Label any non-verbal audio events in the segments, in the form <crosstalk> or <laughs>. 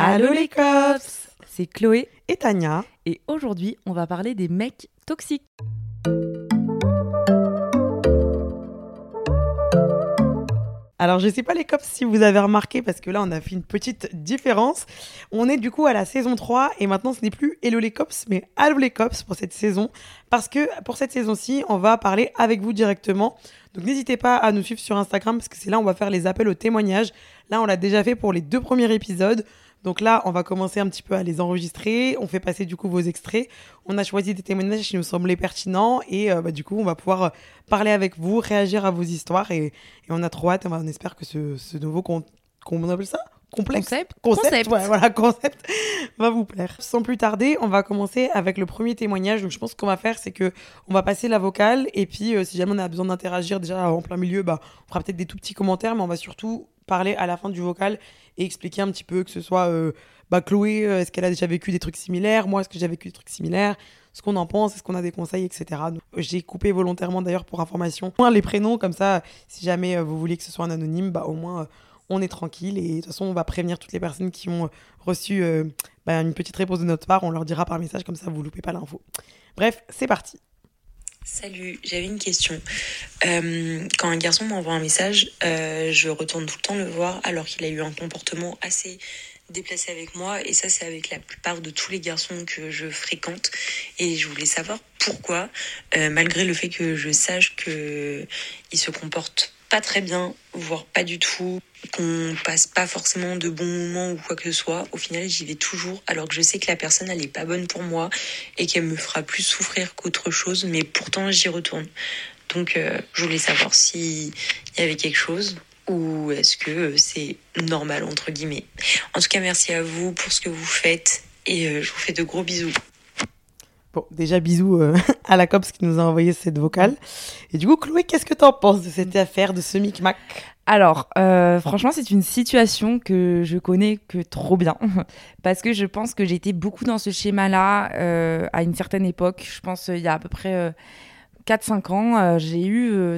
Allô les cops C'est Chloé Et Tania et aujourd'hui on va parler des mecs toxiques. Alors, je sais pas les cops si vous avez remarqué, parce que là, on a fait une petite différence. On est du coup à la saison 3, et maintenant, ce n'est plus Hello les cops, mais Allô les cops pour cette saison. Parce que pour cette saison-ci, on va parler avec vous directement. Donc, n'hésitez pas à nous suivre sur Instagram, parce que c'est là où on va faire les appels aux témoignages. Là, on l'a déjà fait pour les deux premiers épisodes. Donc là, on va commencer un petit peu à les enregistrer. On fait passer du coup vos extraits. On a choisi des témoignages qui nous semblaient pertinents et euh, bah, du coup, on va pouvoir euh, parler avec vous, réagir à vos histoires et, et on a trop hâte. On, va- on espère que ce, ce nouveau con- comment on appelle ça? Complexe Concept concept, Concept. ouais, voilà, <laughs> concept va vous plaire. Sans plus tarder, on va commencer avec le premier témoignage. Donc, je pense qu'on va faire, c'est que on va passer la vocale et puis, euh, si jamais on a besoin d'interagir déjà en plein milieu, bah, on fera peut-être des tout petits commentaires, mais on va surtout parler à la fin du vocal et expliquer un petit peu que ce soit euh, bah, Chloé, euh, est-ce qu'elle a déjà vécu des trucs similaires, moi, est-ce que j'ai vécu des trucs similaires, ce qu'on en pense, est-ce qu'on a des conseils, etc. Donc, J'ai coupé volontairement d'ailleurs pour information les prénoms, comme ça, si jamais euh, vous voulez que ce soit un anonyme, bah, au moins. euh, on est tranquille et de toute façon on va prévenir toutes les personnes qui ont reçu euh, bah, une petite réponse de notre part, on leur dira par message comme ça vous loupez pas l'info. Bref, c'est parti. Salut, j'avais une question. Euh, quand un garçon m'envoie un message, euh, je retourne tout le temps le voir alors qu'il a eu un comportement assez déplacé avec moi et ça c'est avec la plupart de tous les garçons que je fréquente et je voulais savoir pourquoi euh, malgré le fait que je sache que il se comporte pas très bien voire pas du tout qu'on passe pas forcément de bons moments ou quoi que ce soit au final j'y vais toujours alors que je sais que la personne elle est pas bonne pour moi et qu'elle me fera plus souffrir qu'autre chose, mais pourtant j'y retourne. Donc euh, je voulais savoir s'il y avait quelque chose ou est-ce que euh, c'est normal entre guillemets. En tout cas, merci à vous pour ce que vous faites et euh, je vous fais de gros bisous. Bon, déjà bisous euh, <laughs> à la COPS qui nous a envoyé cette vocale. Et du coup, Chloé, qu'est-ce que t'en penses de cette affaire, de ce micmac Alors, euh, franchement, c'est une situation que je connais que trop bien. <laughs> Parce que je pense que été beaucoup dans ce schéma-là euh, à une certaine époque. Je pense il y a à peu près euh, 4-5 ans. j'ai eu.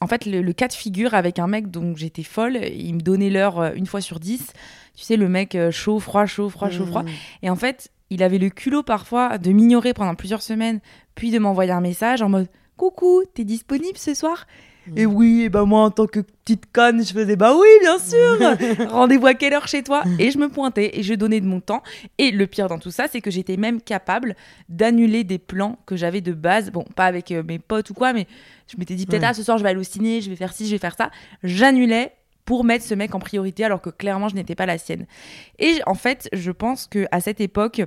en fait, le, le cas de figure avec un mec dont j'étais folle, il me donnait l'heure une fois sur 10. Tu sais, le mec chaud, froid, chaud, froid, chaud, froid. Mmh. Et en fait, il avait le culot parfois de m'ignorer pendant plusieurs semaines, puis de m'envoyer un message en mode Coucou, t'es disponible ce soir? Mm. Et oui, et ben moi en tant que petite conne, je faisais Bah oui, bien sûr <laughs> Rendez-vous à quelle heure chez toi? Et je me pointais et je donnais de mon temps. Et le pire dans tout ça, c'est que j'étais même capable d'annuler des plans que j'avais de base. Bon, pas avec euh, mes potes ou quoi, mais je m'étais dit peut-être Ouais. ah ce soir je vais aller au ciné, je vais faire ci, je vais faire ça. J'annulais pour mettre ce mec en priorité alors que clairement je n'étais pas la sienne. Et en fait, je pense que à cette époque,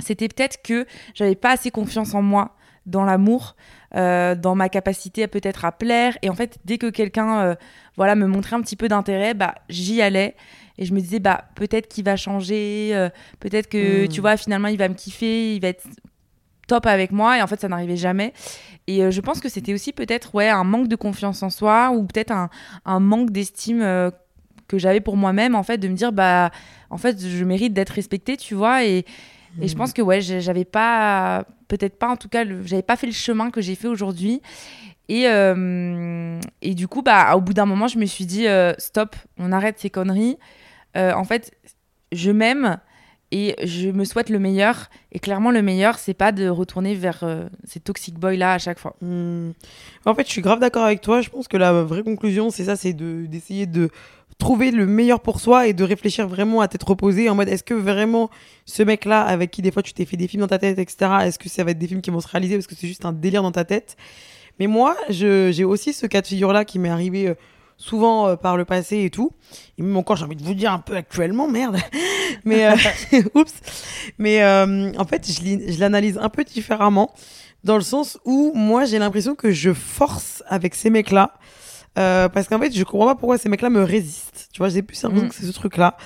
c'était peut-être que j'avais pas assez confiance en moi dans l'amour, euh, dans ma capacité à peut-être à plaire. Et en fait, dès que quelqu'un, euh, voilà, me montrait un petit peu d'intérêt, bah j'y allais et je me disais bah peut-être qu'il va changer, euh, peut-être que Mm. tu vois finalement il va me kiffer, il va être top avec moi. Et en fait, ça n'arrivait jamais. Et je pense que c'était aussi peut-être ouais un manque de confiance en soi ou peut-être un, un manque d'estime. que j'avais pour moi-même en fait de me dire bah en fait je mérite d'être respectée tu vois et, et je pense que ouais j'avais pas peut-être pas en tout cas j'avais pas fait le chemin que j'ai fait aujourd'hui. Et euh, et du coup bah au bout d'un moment je me suis dit euh, stop on arrête ces conneries. Euh, en fait je m'aime et je me souhaite le meilleur et clairement le meilleur c'est pas de retourner vers euh, ces toxic boys là à chaque fois Hmm. En fait, je suis grave d'accord avec toi. Je pense que la vraie conclusion, c'est ça, c'est de d'essayer de trouver le meilleur pour soi et de réfléchir vraiment à tête reposée en mode est-ce que vraiment ce mec-là avec qui des fois tu t'es fait des films dans ta tête, etc. Est-ce que ça va être des films qui vont se réaliser parce que c'est juste un délire dans ta tête? Mais moi, j'ai aussi ce cas de figure-là qui m'est arrivé euh, souvent euh, par le passé et tout. Et même encore, j'ai envie de vous dire un peu actuellement, merde. <laughs> Mais euh, <laughs> oups. Mais euh, en fait, je l'y- je l'analyse un peu différemment dans le sens où moi j'ai l'impression que je force avec ces mecs-là parce qu'en fait, je comprends pas pourquoi ces mecs-là me résistent. Tu vois, j'ai plus l'impression Mm. que c'est ce truc-là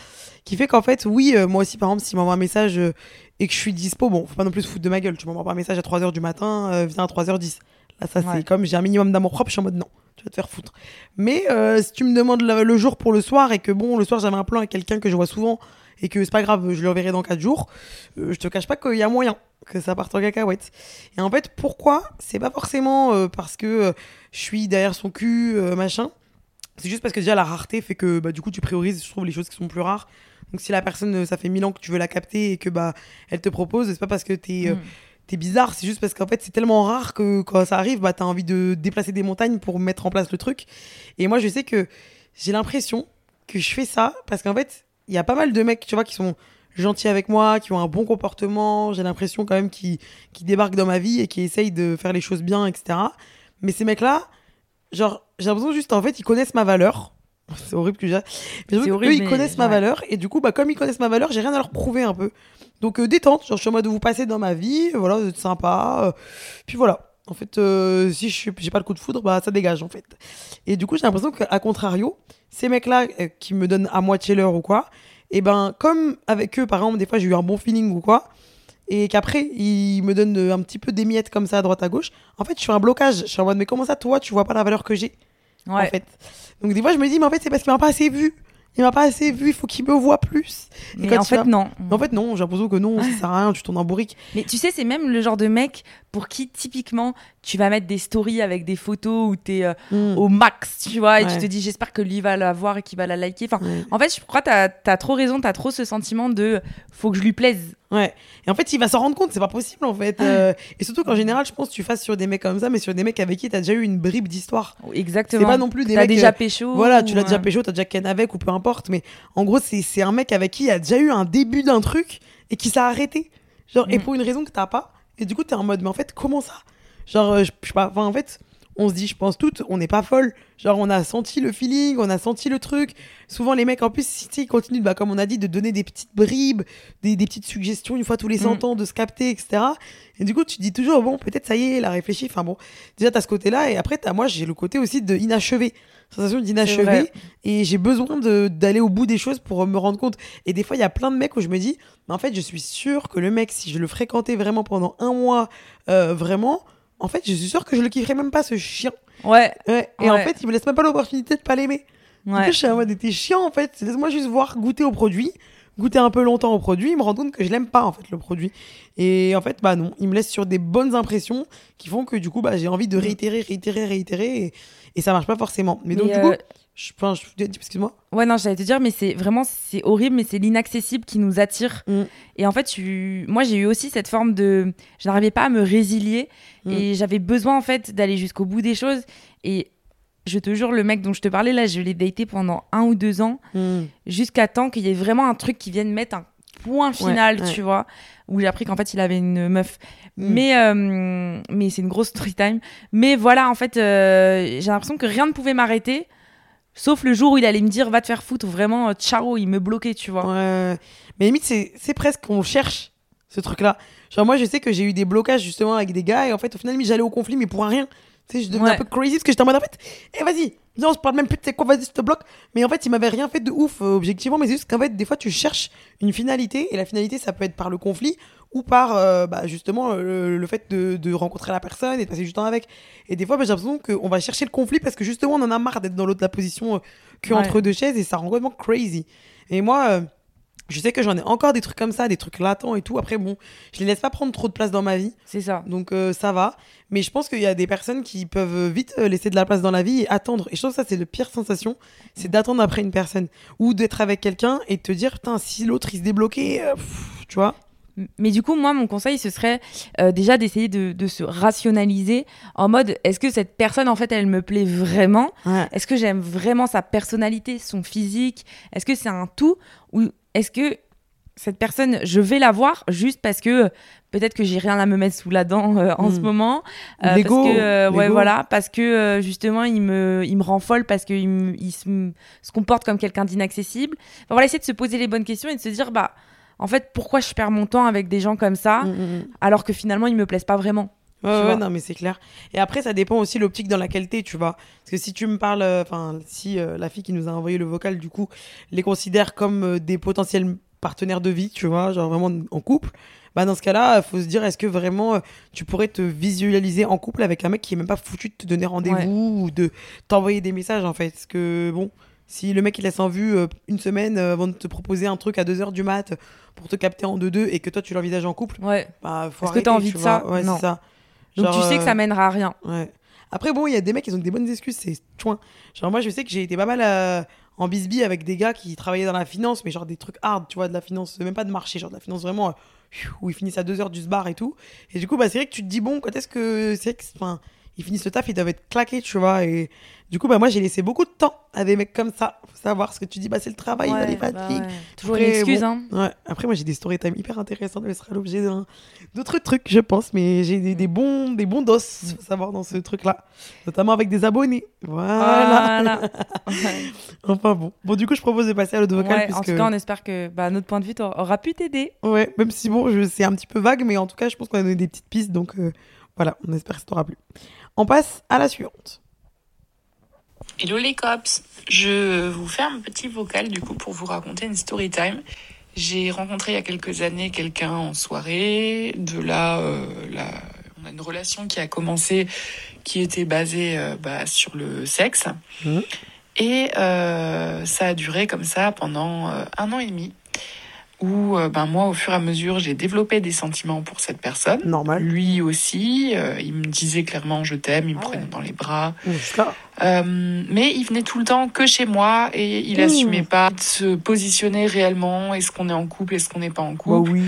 qui fait qu'en fait, oui, euh, moi aussi, par exemple, s'il m'envoie un message euh, et que je suis dispo, bon, faut pas non plus se foutre de ma gueule. Tu m'envoies pas un message à 3h du matin, euh, viens à 3h10. Là, ça, Ouais. c'est comme j'ai un minimum d'amour propre, je suis en mode non, tu vas te faire foutre. Mais euh, si tu me demandes le, le jour pour le soir et que bon, le soir, j'avais un plan avec quelqu'un que je vois souvent et que c'est pas grave, je le reverrai dans 4 jours, euh, je te cache pas qu'il y a moyen que ça parte en cacahuète. Et en fait, pourquoi? C'est pas forcément euh, parce que je suis derrière son cul, machin. C'est juste parce que déjà la rareté fait que bah, du coup tu priorises, je trouve, les choses qui sont plus rares. Donc si la personne, ça fait mille ans que tu veux la capter et que bah elle te propose, c'est pas parce que t'es Mm. T'es bizarre, c'est juste parce qu'en fait c'est tellement rare que quand ça arrive, bah t'as envie de déplacer des montagnes pour mettre en place le truc. Et moi je sais que j'ai l'impression que je fais ça parce qu'en fait il y a pas mal de mecs, tu vois, qui sont gentils avec moi, qui ont un bon comportement, j'ai l'impression quand même qui qui débarquent dans ma vie et qui essayent de faire les choses bien, etc. Mais ces mecs-là, genre, j'ai l'impression juste, en fait, ils connaissent ma valeur. <laughs> C'est horrible que j'ai. Mais horrible, ils connaissent ma valeur. Et du coup, bah, comme ils connaissent ma valeur, j'ai rien à leur prouver un peu. Donc, euh, détente. Genre, je suis en mode de vous passer dans ma vie. Voilà, vous êtes sympa. euh, puis voilà. En fait, euh, si je suis- j'ai pas le coup de foudre, bah, ça dégage, en fait. Et du coup, j'ai l'impression qu'à contrario, ces mecs-là euh, qui me donnent à moitié l'heure ou quoi, et ben, comme avec eux, par exemple, des fois, j'ai eu un bon feeling ou quoi, et qu'après, ils me donnent euh, un petit peu des miettes comme ça à droite à gauche, en fait, je fais un blocage. Je suis en mode, mais comment ça, toi, tu vois pas la valeur que j'ai Ouais. en fait? Donc des fois, je me dis, mais en fait, c'est parce qu'il m'a pas assez vu. Il m'a pas assez vu, il faut qu'il me voit plus. Et Mais en fait, non. Mais en fait, non, j'ai l'impression que non, ça sert à rien, tu tournes en bourrique. Mais tu sais, c'est même le genre de mec pour qui, typiquement, tu vas mettre des stories avec des photos où t'es euh, Mm. au max, tu vois, et Ouais. tu te dis, j'espère que lui va la voir et qu'il va la liker. Enfin, Ouais. en fait, je crois que t'as as trop raison, t'as trop ce sentiment de faut que je lui plaise. Ouais. Et en fait, il va s'en rendre compte, c'est pas possible en fait. Euh, et surtout qu'en général, je pense que tu fasses sur des mecs comme ça, mais sur des mecs avec qui t'as déjà eu une bribe d'histoire. Exactement. C'est pas non plus des mecs. déjà euh, pécho. Voilà, tu l'as déjà pécho, t'as déjà ken avec ou peu importe. Mais en gros, c'est un mec avec qui il y a déjà eu un début d'un truc et qui s'est arrêté. Genre, et Mm. pour une raison que t'as pas. Et du coup, t'es en mode, mais en fait, comment ça? Genre, euh, je je sais pas, enfin, en fait, on se dit, je pense toutes, on n'est pas folle. Genre, on a senti le feeling, on a senti le truc. Souvent, les mecs, en plus, si, ils continuent, bah, comme on a dit, de donner des petites bribes, des, des petites suggestions une fois tous les 100 Mm. ans, de se capter, etc. Et du coup, tu te dis toujours, bon, peut-être ça y est, elle a réfléchi. Enfin bon, déjà, t'as ce côté-là. Et après, t'as, moi, j'ai le côté aussi de inachevé. Sensation d'inachevé. Et j'ai besoin d'aller au bout des choses pour me rendre compte. Et des fois, il y a plein de mecs où je me dis, mais en fait, je suis sûre que le mec, si je le fréquentais vraiment pendant un mois, euh, vraiment, en fait, je suis sûre que je le kifferais même pas, ce chien. Ouais, Ouais. Et en fait, il me laisse même pas l'opportunité de pas l'aimer. Coup, ouais. je suis en mode, t'es chiant en fait. Laisse-moi juste voir, goûter au produit, goûter un peu longtemps au produit, me rendre compte que je l'aime pas en fait le produit. Et en fait, bah non, il me laisse sur des bonnes impressions qui font que du coup, bah j'ai envie de réitérer, réitérer, réitérer et, et ça marche pas forcément. Mais, donc du coup, euh, je, je, excuse-moi. Ouais, non, j'allais te dire, mais c'est vraiment, c'est horrible, mais c'est l'inaccessible qui nous attire. Mm. Et en fait, tu... moi, j'ai eu aussi cette forme de. Je n'arrivais pas à me résilier Mm. et j'avais besoin, en fait, d'aller jusqu'au bout des choses. Et je te jure, le mec dont je te parlais, là, je l'ai daté pendant un ou deux ans, Hmm. jusqu'à temps qu'il y ait vraiment un truc qui vienne mettre un point final, ouais. tu vois, où j'ai appris qu'en fait, il avait une meuf. Mm. Mais, euh, mais c'est une grosse story time. Mais voilà, en fait, euh, j'ai l'impression que rien ne pouvait m'arrêter. Sauf le jour où il allait me dire va te faire foutre, vraiment, euh, ciao, il me bloquait, tu vois. Ouais. Mais limite, c'est c'est presque qu'on cherche ce truc-là. Genre, moi, je sais que j'ai eu des blocages justement avec des gars et en fait, au final, j'allais au conflit, mais pour un rien. Tu sais, je devenais Ouais. un peu crazy parce que j'étais en mode en fait, eh vas-y, viens, on se parle même plus, tu sais quoi, vas-y, je te bloque. Mais en fait, il m'avait rien fait de ouf, euh, objectivement, mais c'est juste qu'en fait, des fois, tu cherches une finalité et la finalité, ça peut être par le conflit ou par euh, bah, justement le, le fait de, de rencontrer la personne et de passer du temps avec. Et des fois, bah, j'ai l'impression qu'on va chercher le conflit parce que justement, on en a marre d'être dans l'autre la position euh, que Ouais. entre deux chaises et ça rend complètement crazy. Et moi, euh, je sais que j'en ai encore des trucs comme ça, des trucs latents et tout. Après, bon, je les laisse pas prendre trop de place dans ma vie, C'est ça. donc euh, ça va. Mais je pense qu'il y a des personnes qui peuvent vite euh, laisser de la place dans la vie et attendre. Et je trouve que ça, c'est la pire sensation, c'est d'attendre après une personne. Ou d'être avec quelqu'un et de te dire, putain, si l'autre il se débloquait, euh, pff, tu vois. Mais du coup, moi, mon conseil, ce serait euh, déjà d'essayer de, de se rationaliser en mode est-ce que cette personne, en fait, elle me plaît vraiment? Ouais. Est-ce que j'aime vraiment sa personnalité, son physique? Est-ce que c'est un tout? Ou est-ce que cette personne, je vais la voir juste parce que euh, peut-être que j'ai rien à me mettre sous la dent euh, en ce moment Ou l'ego, parce que euh, ouais voilà parce que euh, justement il me il me rend folle parce qu'il il se, se comporte comme quelqu'un d'inaccessible. Enfin, voilà essayer de se poser les bonnes questions et de se dire bah en fait pourquoi je perds mon temps avec des gens comme ça Mm, mm, mm. alors que finalement ils me plaisent pas vraiment Ouais, ouais, non, mais c'est clair. Et après, ça dépend aussi l'optique dans laquelle t'es, tu vois. Parce que si tu me parles, euh, enfin, si euh, la fille qui nous a envoyé le vocal, du coup, les considère comme euh, des potentiels partenaires de vie, tu vois, genre vraiment en couple, bah dans ce cas-là, faut se dire, est-ce que vraiment tu pourrais te visualiser en couple avec un mec qui est même pas foutu de te donner rendez-vous ou de t'envoyer des messages, en fait? Parce que, bon, si le mec il laisse en vue euh, une semaine euh, avant de te proposer un truc à 2h du mat pour te capter en 2-2 et que toi tu l'envisages en couple, Ouais. bah faut Est-ce que t'as envie tu de vois. ça Ouais, Non. c'est ça. Donc Genre, tu sais que euh, ça mènera à rien. Ouais. Après, bon, il y a des mecs qui ont des bonnes excuses, c'est chouin. Genre, moi, je sais que j'ai été pas mal euh, en bisbille avec des gars qui travaillaient dans la finance, mais genre des trucs hard, tu vois, de la finance, même pas de marché, genre de la finance vraiment, euh, où ils finissent à 2 heures du sbar et tout. Et du coup, bah, c'est vrai que tu te dis, bon, quand est-ce que. C'est vrai que. Enfin, ils finissent le taf, ils doivent être claqués, tu vois. Et du coup, bah, moi, j'ai laissé beaucoup de temps à des mecs comme ça. Faut savoir ce que tu dis, bah, c'est le travail, Ouais, bah, les bah fatigues. ouais. Toujours une Après, excuse, bon, hein. Ouais. Après, moi, j'ai des story time hyper intéressantes, mais ce sera l'objet d'un- d'autres trucs, je pense. Mais j'ai des, des bons, des bons dos, faut savoir, dans ce truc-là. Notamment avec des abonnés. Voilà. Voilà. <laughs> Ouais. Enfin bon. Bon, du coup, je propose de passer à l'autre vocal. Ouais, En puisque... tout cas, on espère que bah, notre point de vue aura pu t'aider. Ouais, même si bon, je... c'est un petit peu vague, mais en tout cas, je pense qu'on a donné des petites pistes. Donc euh, voilà, on espère que ça t'aura plu. On passe à la suivante. Hello les cops, je vous fais un petit vocal du coup pour vous raconter une story time. J'ai rencontré il y a quelques années quelqu'un en soirée. De là, euh, là, on a une relation qui a commencé, qui était basée euh, bah, sur le sexe. Mhm. Et euh, ça a duré comme ça pendant un an et demi. Où euh, ben, moi, au fur et à mesure, j'ai développé des sentiments pour cette personne. Normal. Lui aussi, euh, il me disait clairement je t'aime, il me Ah prenait ouais. dans les bras. Euh, mais il venait tout le temps que chez moi et il Mmh. assumait pas de se positionner réellement. Est-ce qu'on est en couple, est-ce qu'on n'est pas en Bah couple oui.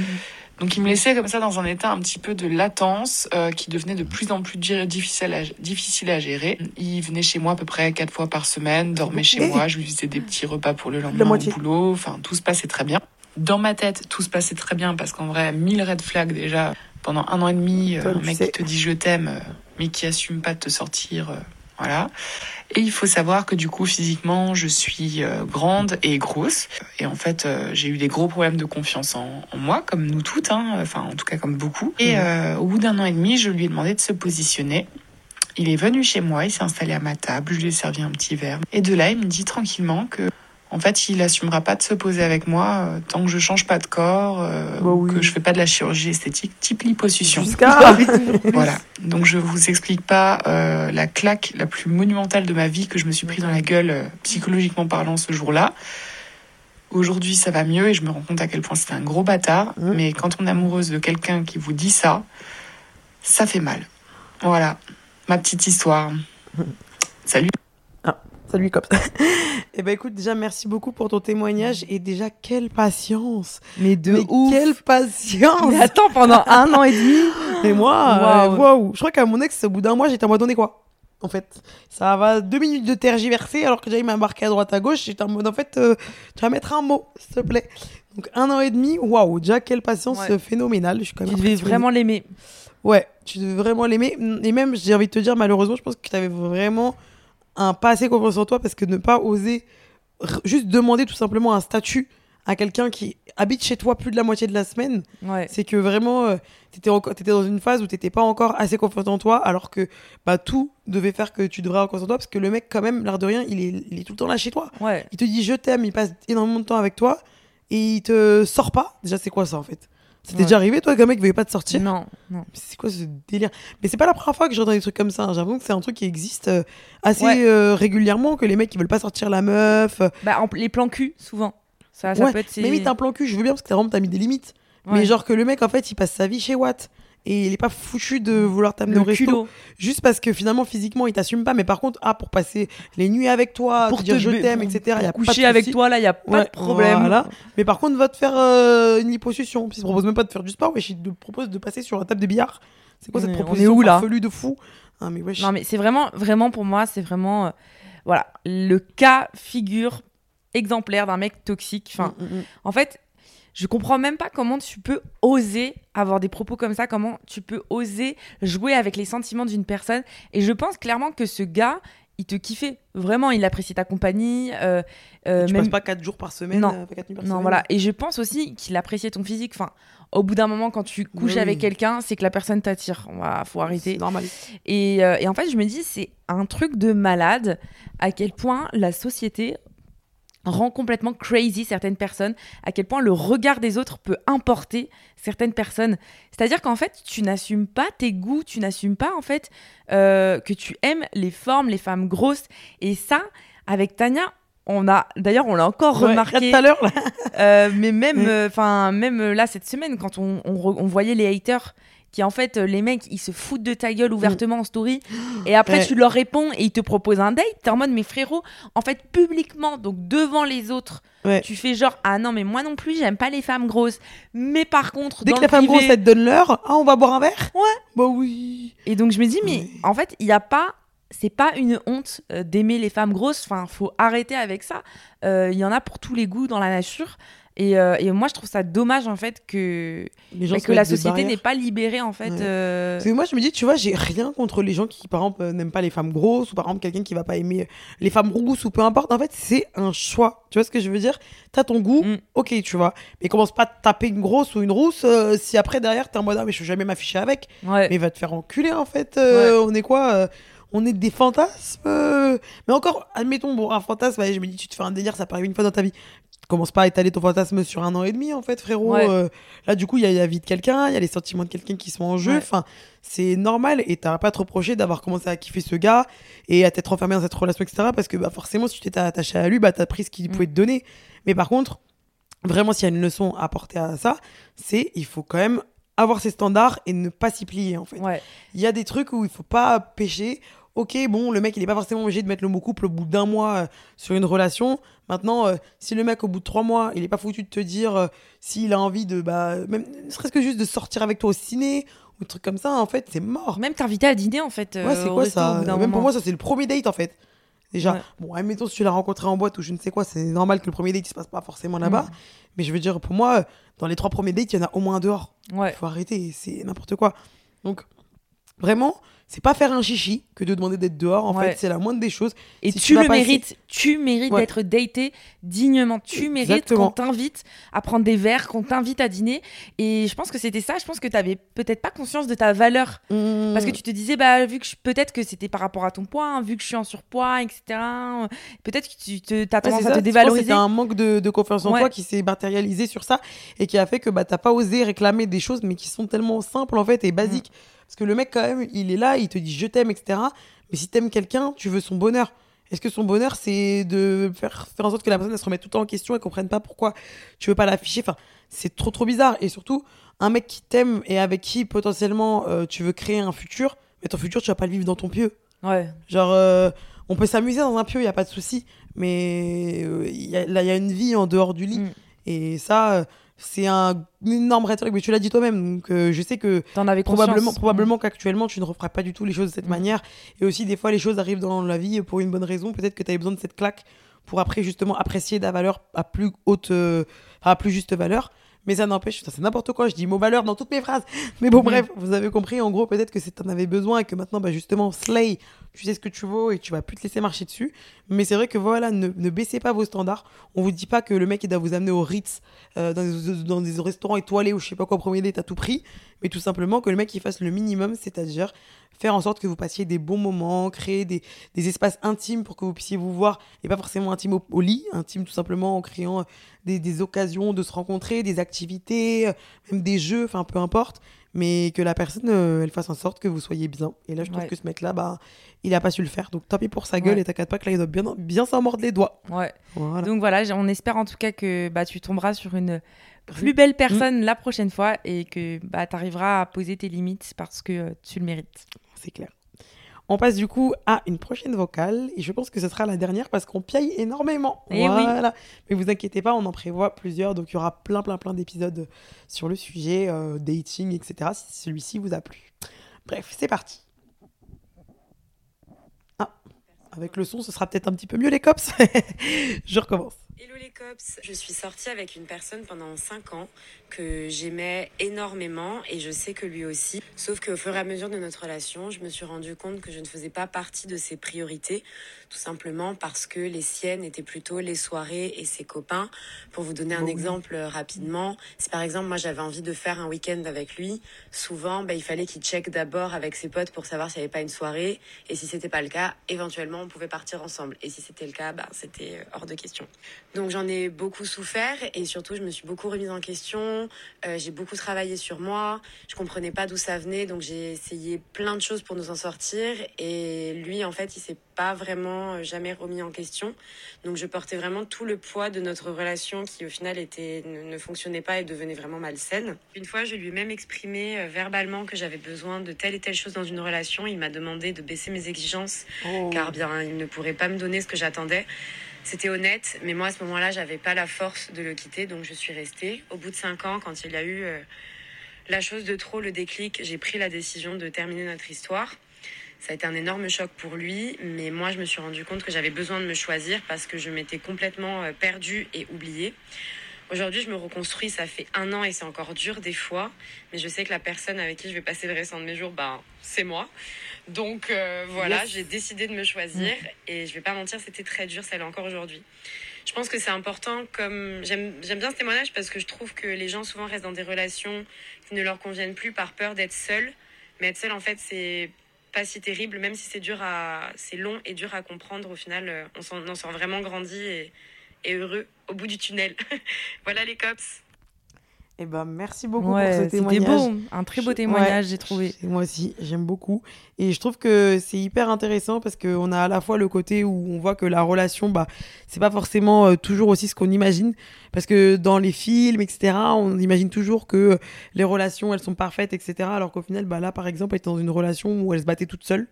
Donc il me laissait comme ça dans un état un petit peu de latence euh, qui devenait de plus en plus di- difficile à, difficile à gérer. Il venait chez moi à peu près quatre fois par semaine, dormait chez Eh. moi, je lui faisais des petits repas pour le lendemain au boulot. Enfin, tout se passait très bien. Dans ma tête, tout se passait très bien parce qu'en vrai, mille red flags déjà. Pendant un an et demi, euh, Toi, un mec sais. qui te dit je t'aime, euh, mais qui assume pas de te sortir. euh, voilà. Et il faut savoir que du coup, physiquement, je suis grande et grosse. Et en fait, j'ai eu des gros problèmes de confiance en, en moi, comme nous toutes, hein. enfin en tout cas comme beaucoup. Et Mhm. euh, au bout d'un an et demi, je lui ai demandé de se positionner. Il est venu chez moi, il s'est installé à ma table, je lui ai servi un petit verre. Et de là, il me dit tranquillement que, en fait, il assumera pas de se poser avec moi euh, tant que je change pas de corps, euh, Bah oui. que je fais pas de la chirurgie esthétique type liposuction. <laughs> Voilà. Donc je vous explique pas euh, la claque la plus monumentale de ma vie que je me suis pris dans la gueule psychologiquement parlant ce jour-là. Aujourd'hui, ça va mieux et je me rends compte à quel point c'était un gros bâtard. Mhm. Mais quand on est amoureuse de quelqu'un qui vous dit ça, ça fait mal. Voilà, ma petite histoire. Salut. Salut, Cops. <laughs> Eh ben écoute, déjà, merci beaucoup pour ton témoignage. Et déjà, quelle patience. Mais de Mais ouf. quelle patience. Mais attends, pendant <laughs> un an et demi. Et moi, Waouh. euh, waouh. Je crois qu'à mon ex, au bout d'un mois, j'étais en mode, on est quoi? En fait, ça va deux minutes de tergiverser alors que déjà il m'a embarqué à droite à gauche. J'étais en mode, en fait, euh, tu vas mettre un mot, s'il te plaît. Donc un an et demi, waouh, déjà quelle patience Ouais. phénoménale. Je suis quand même Tu devais vraiment l'aimer. Ouais, tu devais vraiment l'aimer. Et même, j'ai envie de te dire, malheureusement, je pense que tu avais vraiment un pas assez confiance en toi parce que ne pas oser juste demander tout simplement un statut à quelqu'un qui habite chez toi plus de la moitié de la semaine, Ouais. c'est que vraiment, euh, t'étais encore, t'étais dans une phase où t'étais pas encore assez confiante en toi, alors que bah tout devait faire que tu devrais avoir confiance en toi, parce que le mec quand même, l'air de rien, il est, il est tout le temps là chez toi. Ouais. Il te dit je t'aime, il passe énormément de temps avec toi, et il te sort pas. Déjà, c'est quoi ça en fait? C'était Ouais. déjà arrivé, toi, qu'un mec veuille pas te sortir Non, non. C'est quoi ce délire? Mais c'est pas la première fois que j'entends des trucs comme ça. hein. L'impression que c'est un truc qui existe euh, assez Ouais. euh, régulièrement, que les mecs ils veulent pas sortir la meuf. euh, Bah, en- les plans cul, souvent. Ça, ça Ouais, peut être. Mais limite un plan cul, je veux bien parce que t'as t'as mis des limites. Mais genre que le mec en fait il passe sa vie chez Watt et il est pas foutu de vouloir t'amener au resto culot. juste parce que finalement physiquement il t'assume pas. Mais par contre, ah pour passer les nuits avec toi, pour te dire je t'aime, etc. pour y a pas de coucher avec toi, là, il y a pas Ouais, de problème. voilà. Mais par contre, va te faire euh, une liposuction. Puis il te propose même pas de faire du sport, wesh, il te propose de passer sur la table de billard. C'est quoi On cette est- on est proposition où, là de fou? Ah mais wesh. Non, mais c'est vraiment, vraiment pour moi, c'est vraiment, euh, voilà, le cas figure exemplaire d'un mec toxique. Enfin, Mm, mm, mm. en fait, je comprends même pas comment tu peux oser avoir des propos comme ça, comment tu peux oser jouer avec les sentiments d'une personne. Et je pense clairement que ce gars, il te kiffait. Vraiment, il appréciait ta compagnie. euh, euh, tu même- passes pas 4 jours par semaine, Non. euh, pas quatre nuits par Non, semaine. voilà. Et je pense aussi qu'il appréciait ton physique. Enfin, au bout d'un moment, quand tu couches Oui. avec quelqu'un, c'est que la personne t'attire. Voilà, faut C'est arrêter. normal. Et, euh, et en fait, je me dis, c'est un truc de malade à quel point la société rend complètement crazy certaines personnes, à quel point le regard des autres peut importer certaines personnes. C'est-à-dire qu'en fait, tu n'assumes pas tes goûts, tu n'assumes pas en fait euh, que tu aimes les formes, les femmes grosses. Et ça, avec Tania, on a, d'ailleurs, on l'a encore Ouais, remarqué. tout à l'heure. Euh, mais même, Mm. enfin, même euh, là cette semaine, quand on, on re- on voyait les haters, qui en fait, euh, les mecs, ils se foutent de ta gueule ouvertement en story, et après. Ouais. tu leur réponds et ils te proposent un date. T'es en mode, mais frérot, en fait, publiquement, donc devant les autres, Ouais. tu fais genre, ah non, mais moi non plus, j'aime pas les femmes grosses. Mais par contre, Dès dans que la femme grosse, elle te donne l'heure, ah, on va boire un verre? Ouais. Bah oui. Et donc je me dis, mais en fait, il n'y a pas. C'est pas une honte euh, d'aimer les femmes grosses. Enfin, faut arrêter avec ça. Euh, Il y en a pour tous les goûts dans la nature. Et, euh, et moi, je trouve ça dommage en fait que, bah, que la société n'est pas libérée en fait. Ouais. euh, Parce que moi, je me dis, tu vois, j'ai rien contre les gens qui, par exemple, euh, n'aiment pas les femmes grosses, ou par exemple, quelqu'un qui va pas aimer les femmes rousses, ou peu importe. En fait, c'est un choix. Tu vois ce que je veux dire? T'as ton goût, Mm. ok, tu vois. Mais commence pas à taper une grosse ou une rousse euh, si après, derrière, t'es en mode, ah, mais je vais jamais m'afficher avec. Ouais. Mais va te faire enculer, en fait. On est quoi On est des fantasmes. Mais encore, admettons, bon, un fantasme, allez, je me dis, tu te fais un délire, ça peut arriver une fois dans ta vie. Commence pas à étaler ton fantasme sur un an et demi, en fait, frérot. Ouais. Euh, là, du coup, il y a la vie de quelqu'un, il y a les sentiments de quelqu'un qui sont en jeu. Ouais. Enfin, c'est normal et t'as pas à te reprocher d'avoir commencé à kiffer ce gars et à t'être enfermé dans cette relation, etc. Parce que bah, forcément, si tu t'étais attaché à lui, bah, t'as pris ce qu'il Mm. pouvait te donner. Mais par contre, vraiment, s'il y a une leçon à apporter à ça, c'est il faut quand même avoir ses standards et ne pas s'y plier, en fait. Ouais. Il y a des trucs où il faut pas pécher. Ok, bon, le mec, il est pas forcément obligé de mettre le mot couple au bout d'un mois euh, sur une relation. Maintenant, euh, si le mec, au bout de trois mois, il est pas foutu de te dire euh, s'il a envie de, bah, même, ne serait-ce que juste de sortir avec toi au ciné ou des trucs comme ça, en fait, c'est mort. Même t'inviter à dîner en fait. Ouais, c'est quoi ça Même pour moi, ça, c'est le premier date, en fait. Déjà, Ouais. bon, admettons, si tu l'as rencontré en boîte ou je ne sais quoi, c'est normal que le premier date, il se passe pas forcément là-bas. Mais je veux dire, pour moi, dans les trois premiers dates, il y en a au moins un dehors. Ouais. Il faut arrêter, c'est n'importe quoi. Donc, vraiment, c'est pas faire un chichi que de demander d'être dehors. En Ouais. fait, c'est la moindre des choses. Et Si tu tu le mérites. Tu mérites Ouais. d'être daté dignement. Tu mérites qu'on t'invite à prendre des verres, qu'on t'invite à dîner. Et je pense que c'était ça. Je pense que t'avais peut-être pas conscience de ta valeur. Parce que tu te disais, bah, vu que peut-être que c'était par rapport à ton poids, hein, vu que je suis en surpoids, etc. euh, Peut-être que tu te, as tendance c'est à ça, te dévaloriser. C'était un manque de, de confiance en toi qui s'est matérialisé sur ça et qui a fait que bah, t'as pas osé réclamer des choses, mais qui sont tellement simples en fait et basiques. Parce que le mec, quand même, il est là, il te dit je t'aime, etc. Mais si t'aimes quelqu'un, tu veux son bonheur. Est-ce que son bonheur, c'est de faire, faire en sorte que la personne elle se remette tout le temps en question et comprenne pas pourquoi tu veux pas l'afficher? Enfin, c'est trop trop bizarre. Et surtout, un mec qui t'aime et avec qui potentiellement euh, tu veux créer un futur, mais ton futur, tu vas pas le vivre dans ton pieu. Ouais. Genre, euh, on peut s'amuser dans un pieu, il y a pas de souci. Mais euh, y a- là, il y a une vie en dehors du lit. Mm. Et ça, c'est un énorme rhétorique. Mais tu l'as dit toi-même. Donc, euh, je sais que T'en avais probablement, conscience. probablement qu'actuellement, tu ne referas pas du tout les choses de cette Mm. manière. Et aussi, des fois, les choses arrivent dans la vie pour une bonne raison. Peut-être que tu avais besoin de cette claque pour après, justement, apprécier ta valeur à plus haute, euh, à plus juste valeur. Mais ça n'empêche, c'est n'importe quoi, je dis mot valeur dans toutes mes phrases. Mais bon, Mm. bref, vous avez compris, en gros, peut-être que tu en avais besoin et que maintenant, bah, justement, Slay, tu sais ce que tu vaux et tu vas plus te laisser marcher dessus. Mais c'est vrai que voilà, ne, ne baissez pas vos standards. On vous dit pas que le mec, il doit vous amener au Ritz, euh, dans, des, dans des restaurants étoilés ou je sais pas quoi, au premier date à tout prix. Mais tout simplement que le mec, il fasse le minimum, c'est-à-dire faire en sorte que vous passiez des bons moments, créer des, des espaces intimes pour que vous puissiez vous voir, et pas forcément intime au, au lit, intime tout simplement en créant euh, des, des occasions de se rencontrer, des activités, euh, même des jeux, enfin peu importe, mais que la personne, euh, elle fasse en sorte que vous soyez bien. Et là, je trouve Ouais. que ce mec-là, bah, il a pas su le faire. Donc tant pis pour sa gueule, Ouais. et t'inquiète pas que là, il doit bien, bien s'en mordre les doigts. Ouais. Voilà. Donc voilà, on espère en tout cas que bah, tu tomberas sur une plus belle personne la prochaine fois et que bah, tu arriveras à poser tes limites parce que euh, tu le mérites. C'est clair. On passe du coup à une prochaine vocale et je pense que ce sera la dernière parce qu'on piaille énormément. Eh oui. voilà. Mais vous inquiétez pas, on en prévoit plusieurs donc il y aura plein plein plein d'épisodes sur le sujet euh, dating etc. Si celui-ci vous a plu. Bref, c'est parti. Ah, avec le son, ce sera peut-être un petit peu mieux les cops. <laughs> je recommence. Hello les cops, je suis sortie avec une personne pendant 5 ans que j'aimais énormément et je sais que lui aussi. Sauf qu'au fur et à mesure de notre relation, je me suis rendu compte que je ne faisais pas partie de ses priorités, tout simplement parce que les siennes étaient plutôt les soirées et ses copains. Pour vous donner un exemple euh, rapidement, si par exemple moi j'avais envie de faire un week-end avec lui, souvent bah, il fallait qu'il check d'abord avec ses potes pour savoir s'il n'y avait pas une soirée et si c'était pas le cas, éventuellement on pouvait partir ensemble. Et si c'était le cas, bah, c'était euh, hors de question. Donc j'en ai beaucoup souffert et surtout je me suis beaucoup remise en question. Euh, j'ai beaucoup travaillé sur moi. Je comprenais pas d'où ça venait, donc j'ai essayé plein de choses pour nous en sortir. Et lui, en fait, il s'est pas vraiment euh, jamais remis en question. Donc je portais vraiment tout le poids de notre relation qui au final était ne, ne fonctionnait pas et devenait vraiment malsaine. Une fois, je lui ai même exprimé euh, verbalement que j'avais besoin de telle et telle chose dans une relation. Il m'a demandé de baisser mes exigences car bien il ne pourrait pas me donner ce que j'attendais. C'était honnête, mais moi à ce moment-là, j'avais pas la force de le quitter, donc je suis restée. Au bout de cinq ans, quand il y a eu euh, la chose de trop, le déclic, j'ai pris la décision de terminer notre histoire. Ça a été un énorme choc pour lui, mais moi je me suis rendu compte que j'avais besoin de me choisir parce que je m'étais complètement euh, perdue et oubliée. Aujourd'hui, je me reconstruis, ça fait un an et c'est encore dur des fois, mais je sais que la personne avec qui je vais passer le restant de mes jours, ben, c'est moi. Donc euh, voilà, Yes. j'ai décidé de me choisir et je vais pas mentir, c'était très dur, ça l'est encore aujourd'hui. Je pense que c'est important, comme j'aime j'aime bien ce témoignage parce que je trouve que les gens souvent restent dans des relations qui ne leur conviennent plus par peur d'être seuls. Mais être seul, en fait, c'est pas si terrible, même si c'est dur à, c'est long et dur à comprendre. Au final, euh, on s'en sort vraiment grandi et heureux au bout du tunnel. <laughs> voilà les cops. Eh ben, merci beaucoup Ouais, pour ce c'était témoignage. beau, un très beau témoignage, ouais, j'ai trouvé. Moi aussi, j'aime beaucoup. Et je trouve que c'est hyper intéressant parce qu'on a à la fois le côté où on voit que la relation, bah, c'est pas forcément euh, toujours aussi ce qu'on imagine. Parce que dans les films, etc., on imagine toujours que les relations, elles sont parfaites, etc. Alors qu'au final, bah, là, par exemple, elle était dans une relation où elle se battait toute seule.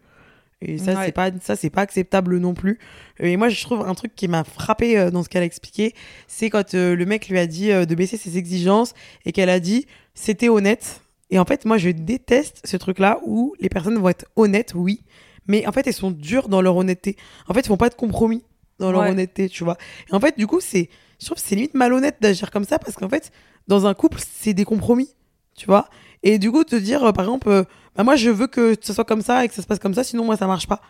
Et ça, Ouais. c'est pas, ça, c'est pas acceptable non plus. Et moi, je trouve un truc qui m'a frappé euh, dans ce qu'elle a expliqué, c'est quand euh, le mec lui a dit euh, de baisser ses exigences et qu'elle a dit c'était honnête. Et en fait, moi, je déteste ce truc-là où les personnes vont être honnêtes, oui, mais en fait, elles sont dures dans leur honnêteté. En fait, ils font pas de compromis dans leur Ouais. honnêteté, tu vois. Et en fait, du coup, c'est, je trouve que c'est limite malhonnête d'agir comme ça parce qu'en fait, dans un couple, c'est des compromis, tu vois. Et du coup, te dire, euh, par exemple, euh, bah, moi, je veux que ça soit comme ça et que ça se passe comme ça, sinon, moi, ça marche pas.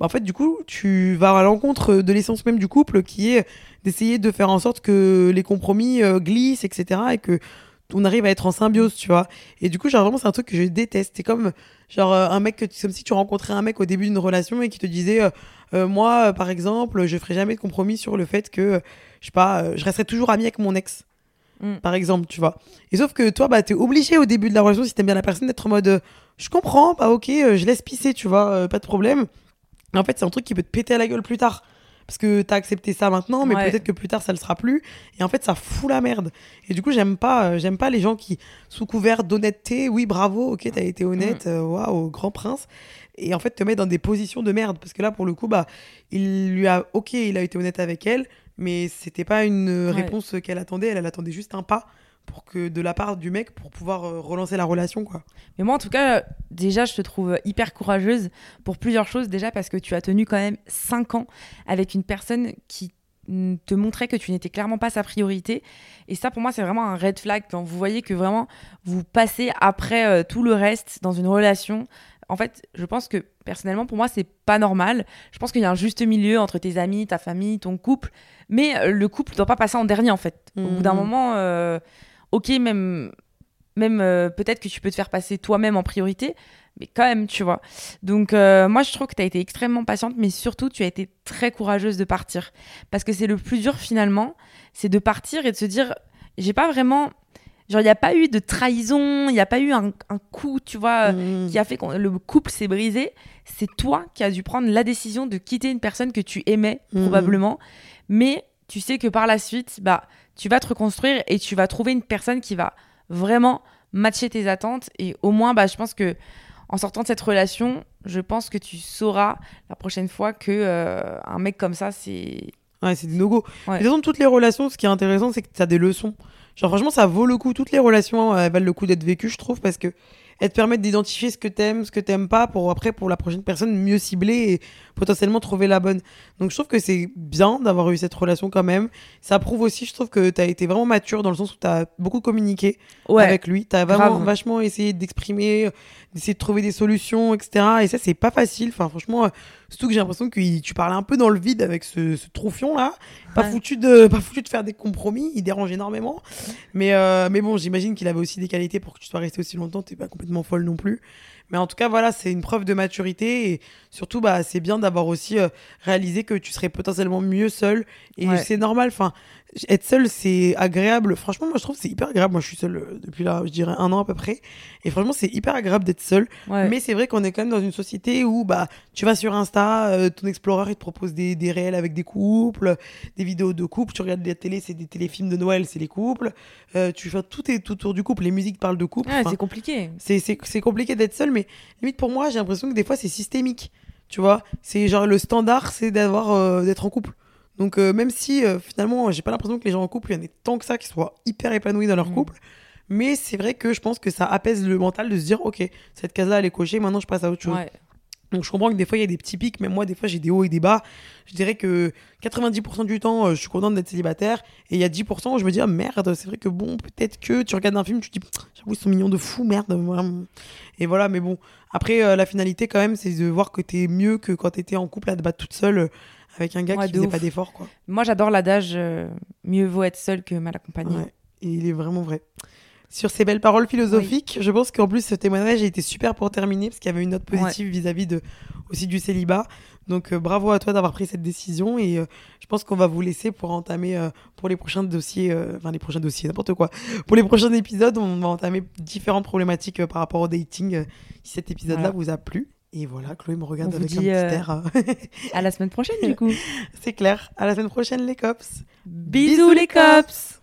Bah, en fait, du coup, tu vas à l'encontre de l'essence même du couple qui est d'essayer de faire en sorte que les compromis euh, glissent, etc. et que on arrive à être en symbiose, tu vois. Et du coup, genre, vraiment, c'est un truc que je déteste. C'est comme, genre, euh, un mec que comme si tu rencontrais un mec au début d'une relation et qui te disait, euh, euh, moi, euh, par exemple, je ferai jamais de compromis sur le fait que, euh, je sais pas, euh, je resterai toujours ami avec mon ex. Mm. Par exemple, tu vois. Et sauf que toi, bah, t'es obligé au début de la relation, si t'aimes bien la personne, d'être en mode, euh, je comprends, bah, ok, euh, je laisse pisser, tu vois, euh, pas de problème. En fait, c'est un truc qui peut te péter à la gueule plus tard. Parce que t'as accepté ça maintenant, mais Ouais. peut-être que plus tard ça le sera plus. Et en fait, ça fout la merde. Et du coup, j'aime pas, euh, j'aime pas les gens qui, sous couvert d'honnêteté, oui, bravo, ok, t'as été honnête, euh, waouh, grand prince. Et en fait, te mettre dans des positions de merde. Parce que là, pour le coup, bah, il lui a, ok, il a été honnête avec elle, mais c'était pas une euh, Ouais. réponse qu'elle attendait. Elle, elle attendait juste un pas pour que de la part du mec pour pouvoir euh, relancer la relation, quoi. Mais moi, en tout cas, déjà, je te trouve hyper courageuse pour plusieurs choses. Déjà, parce que tu as tenu quand même 5 ans avec une personne qui te montrait que tu n'étais clairement pas sa priorité. Et ça, pour moi, c'est vraiment un red flag quand vous voyez que vraiment vous passez après euh, tout le reste dans une relation. En fait, je pense que personnellement, pour moi, c'est pas normal. Je pense qu'il y a un juste milieu entre tes amis, ta famille, ton couple. Mais euh, le couple ne doit pas passer en dernier, en fait. Au bout d'un Mhm. moment, euh, ok, même, même euh, peut-être que tu peux te faire passer toi-même en priorité, mais quand même, tu vois. Donc, euh, moi, je trouve que tu as été extrêmement patiente, mais surtout, tu as été très courageuse de partir. Parce que c'est le plus dur, finalement, c'est de partir et de se dire, j'ai pas vraiment. Genre, il n'y a pas eu de trahison, il n'y a pas eu un, un coup, tu vois, euh, Mm. qui a fait que le couple s'est brisé. C'est toi qui as dû prendre la décision de quitter une personne que tu aimais, Mhm. probablement. Mais tu sais que par la suite, bah, tu vas te reconstruire et tu vas trouver une personne qui va vraiment matcher tes attentes. Et au moins, bah, je pense que en sortant de cette relation, je pense que tu sauras la prochaine fois que euh, un mec comme ça, c'est. Ouais, c'est des no-go. Ouais. De toute façon, toutes les relations, ce qui est intéressant, c'est que tu as des leçons. Genre, franchement, ça vaut le coup. Toutes les relations euh, elles valent le coup d'être vécues, je trouve, parce que et te permettre d'identifier ce que t'aimes, ce que t'aimes pas, pour après, pour la prochaine personne, mieux cibler et potentiellement trouver la bonne. Donc je trouve que c'est bien d'avoir eu cette relation quand même. Ça prouve aussi, je trouve que t'as été vraiment mature dans le sens où t'as beaucoup communiqué Ouais. avec lui. T'as vraiment grave. vachement essayé d'exprimer, d'essayer de trouver des solutions, etc. Et ça, c'est pas facile. Enfin, franchement, surtout que j'ai l'impression que tu parlais un peu dans le vide avec ce, ce troufion là. Pas foutu de, pas foutu de faire des compromis. Il dérange énormément. Mais, euh, mais bon, j'imagine qu'il avait aussi des qualités pour que tu sois resté aussi longtemps. T'es pas complètement folle non plus. Mais en tout cas, voilà, c'est une preuve de maturité et surtout, bah, c'est bien d'avoir aussi euh, réalisé que tu serais potentiellement mieux seul. Et Ouais. c'est normal. Enfin, être seul, c'est agréable. Franchement, moi, je trouve que c'est hyper agréable. Moi, je suis seul euh, depuis là, je dirais un an à peu près. Et franchement, c'est hyper agréable d'être seul. Ouais. Mais c'est vrai qu'on est quand même dans une société où bah tu vas sur Insta, euh, ton Explorer il te propose des, des réels avec des couples, des vidéos de couples, tu regardes la télé, c'est des téléfilms de Noël, c'est les couples. Euh, tu fais tout est tout autour du couple, les musiques parlent de couple. Ouais, Enfin, c'est compliqué. c'est compliqué d'être seul, mais limite pour moi, j'ai l'impression que des fois c'est systémique. Tu vois, c'est genre le standard, c'est d'avoir euh, d'être en couple. Donc euh, même si euh, finalement, j'ai pas l'impression que les gens en couple, il y en ait tant que ça qui soient hyper épanouis dans leur Mm. couple. Mais c'est vrai que je pense que ça apaise le mental de se dire, ok, cette case-là elle est cochée, maintenant je passe à autre chose. Ouais. Donc je comprends que des fois il y a des petits pics, même moi des fois j'ai des hauts et des bas. Je dirais que 90% du temps euh, je suis contente d'être célibataire et il y a 10% où je me dis ah merde, c'est vrai que bon, peut-être que tu regardes un film, tu te dis j'avoue ils sont mignons de fou, merde. vraiment. Et voilà, mais bon, après euh, la finalité quand même c'est de voir que t'es mieux que quand t'étais en couple à te battre toute seule euh, avec un gars Ouais, qui faisait ouf. pas d'efforts quoi. Moi, j'adore l'adage euh, mieux vaut être seul que mal accompagné. Ouais, et il est vraiment vrai. Sur ces belles paroles philosophiques, je pense qu'en plus ce témoignage a été super pour terminer parce qu'il y avait une note positive vis-à-vis de aussi du célibat. Donc euh, bravo à toi d'avoir pris cette décision et euh, je pense qu'on va vous laisser pour entamer euh, pour les prochains dossiers, enfin les prochains dossiers, n'importe quoi. Pour les prochains épisodes, on va entamer différentes problématiques par rapport au dating. si cet épisode-là Voilà. vous a plu. Et voilà, Chloé me regarde On avec un petit air. euh, À la semaine prochaine, du coup. <laughs> C'est clair. À la semaine prochaine les cops. Bisous, les cops